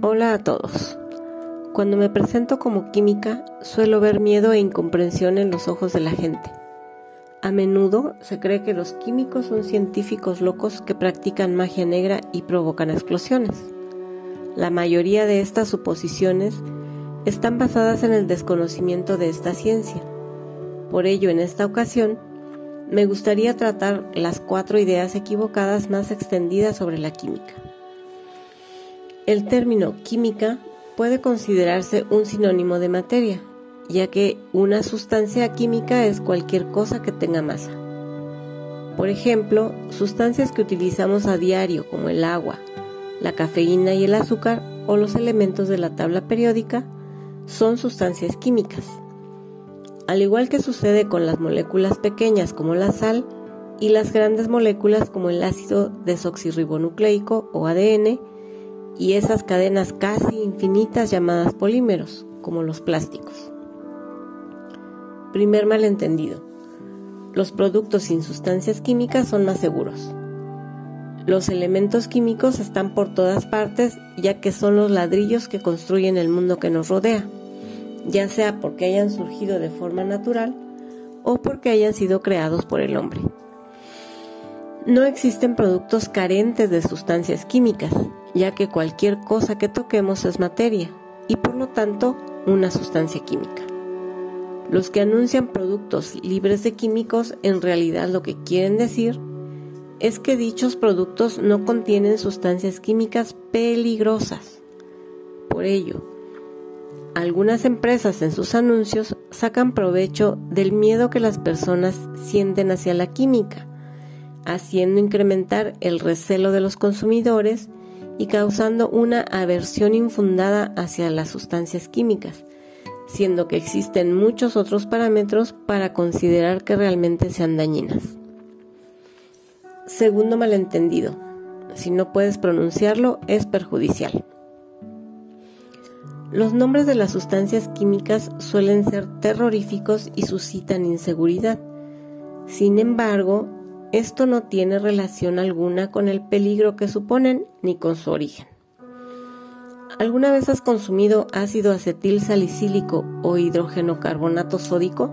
Hola a todos. Cuando me presento como química, suelo ver miedo e incomprensión en los ojos de la gente. A menudo se cree que los químicos son científicos locos que practican magia negra y provocan explosiones. La mayoría de estas suposiciones están basadas en el desconocimiento de esta ciencia. Por ello, en esta ocasión, me gustaría tratar las cuatro ideas equivocadas más extendidas sobre la química. El término química puede considerarse un sinónimo de materia, ya que una sustancia química es cualquier cosa que tenga masa. Por ejemplo, sustancias que utilizamos a diario como el agua, la cafeína y el azúcar o los elementos de la tabla periódica son sustancias químicas. Al igual que sucede con las moléculas pequeñas como la sal y las grandes moléculas como el ácido desoxirribonucleico o ADN, y esas cadenas casi infinitas llamadas polímeros, como los plásticos. Primer malentendido. Los productos sin sustancias químicas son más seguros. Los elementos químicos están por todas partes ya que son los ladrillos que construyen el mundo que nos rodea, ya sea porque hayan surgido de forma natural o porque hayan sido creados por el hombre. No existen productos carentes de sustancias químicas, ya que cualquier cosa que toquemos es materia y por lo tanto una sustancia química. Los que anuncian productos libres de químicos en realidad lo que quieren decir es que dichos productos no contienen sustancias químicas peligrosas. Por ello, algunas empresas en sus anuncios sacan provecho del miedo que las personas sienten hacia la química haciendo incrementar el recelo de los consumidores y causando una aversión infundada hacia las sustancias químicas, siendo que existen muchos otros parámetros para considerar que realmente sean dañinas. Segundo malentendido, si no puedes pronunciarlo es perjudicial. Los nombres de las sustancias químicas suelen ser terroríficos y suscitan inseguridad. Sin embargo, esto no tiene relación alguna con el peligro que suponen ni con su origen. ¿Alguna vez has consumido ácido acetil salicílico o hidrógeno carbonato sódico?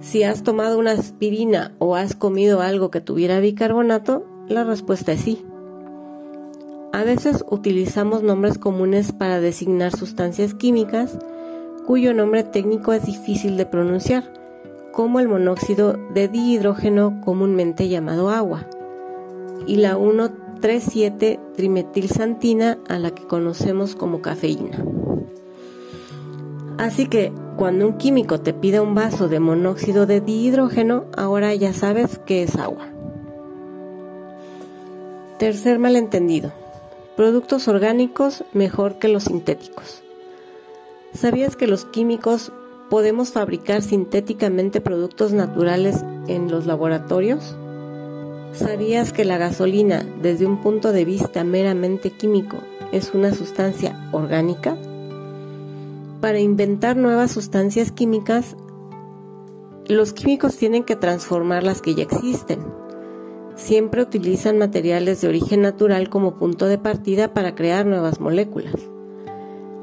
Si has tomado una aspirina o has comido algo que tuviera bicarbonato, la respuesta es sí. A veces utilizamos nombres comunes para designar sustancias químicas cuyo nombre técnico es difícil de pronunciar como el monóxido de dihidrógeno comúnmente llamado agua y la 1,37 trimetilsantina a la que conocemos como cafeína. Así que cuando un químico te pide un vaso de monóxido de dihidrógeno, ahora ya sabes que es agua. Tercer malentendido. Productos orgánicos mejor que los sintéticos. ¿Sabías que los químicos podemos fabricar sintéticamente productos naturales en los laboratorios? ¿Sabías que la gasolina, desde un punto de vista meramente químico, es una sustancia orgánica? Para inventar nuevas sustancias químicas, los químicos tienen que transformar las que ya existen. Siempre utilizan materiales de origen natural como punto de partida para crear nuevas moléculas.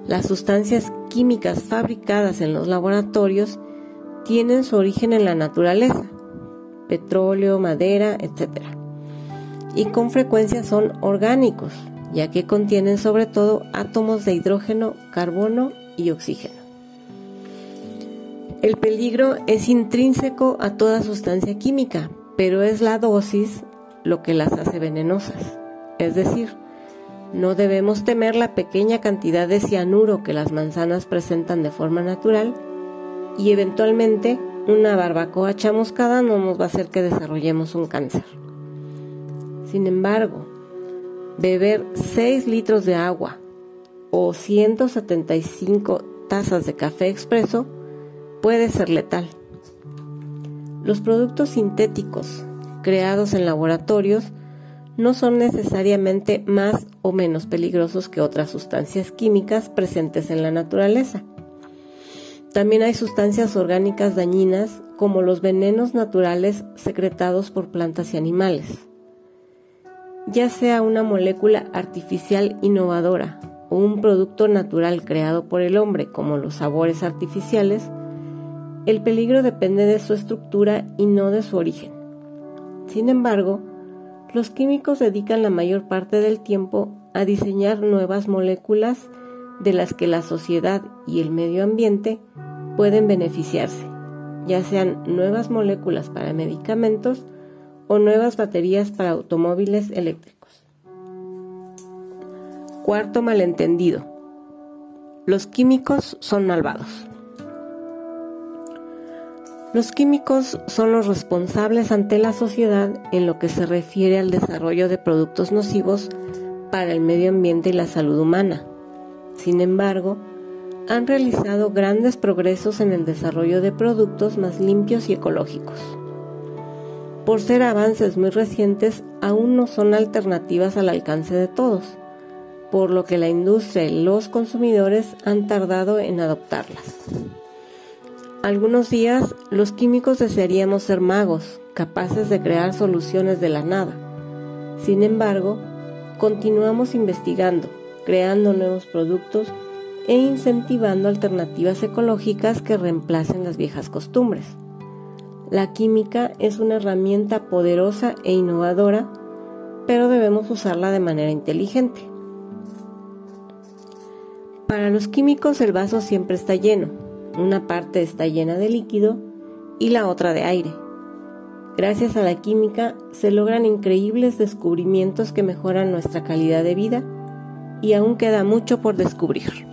Las sustancias químicas fabricadas en los laboratorios tienen su origen en la naturaleza, petróleo, madera, etc. Y con frecuencia son orgánicos, ya que contienen sobre todo átomos de hidrógeno, carbono y oxígeno. El peligro es intrínseco a toda sustancia química, pero es la dosis lo que las hace venenosas. Es decir, no debemos temer la pequeña cantidad de cianuro que las manzanas presentan de forma natural y eventualmente una barbacoa chamuscada no nos va a hacer que desarrollemos un cáncer. Sin embargo, beber 6 litros de agua o 175 tazas de café expreso puede ser letal. Los productos sintéticos creados en laboratorios no son necesariamente más o menos peligrosos que otras sustancias químicas presentes en la naturaleza. También hay sustancias orgánicas dañinas como los venenos naturales secretados por plantas y animales. Ya sea una molécula artificial innovadora o un producto natural creado por el hombre como los sabores artificiales, el peligro depende de su estructura y no de su origen. Sin embargo, los químicos dedican la mayor parte del tiempo a diseñar nuevas moléculas de las que la sociedad y el medio ambiente pueden beneficiarse, ya sean nuevas moléculas para medicamentos o nuevas baterías para automóviles eléctricos. Cuarto malentendido. Los químicos son malvados. Los químicos son los responsables ante la sociedad en lo que se refiere al desarrollo de productos nocivos para el medio ambiente y la salud humana. Sin embargo, han realizado grandes progresos en el desarrollo de productos más limpios y ecológicos. Por ser avances muy recientes, aún no son alternativas al alcance de todos, por lo que la industria y los consumidores han tardado en adoptarlas. Algunos días los químicos desearíamos ser magos, capaces de crear soluciones de la nada. Sin embargo, continuamos investigando, creando nuevos productos e incentivando alternativas ecológicas que reemplacen las viejas costumbres. La química es una herramienta poderosa e innovadora, pero debemos usarla de manera inteligente. Para los químicos el vaso siempre está lleno, una parte está llena de líquido y la otra de aire. Gracias a la química se logran increíbles descubrimientos que mejoran nuestra calidad de vida y aún queda mucho por descubrir.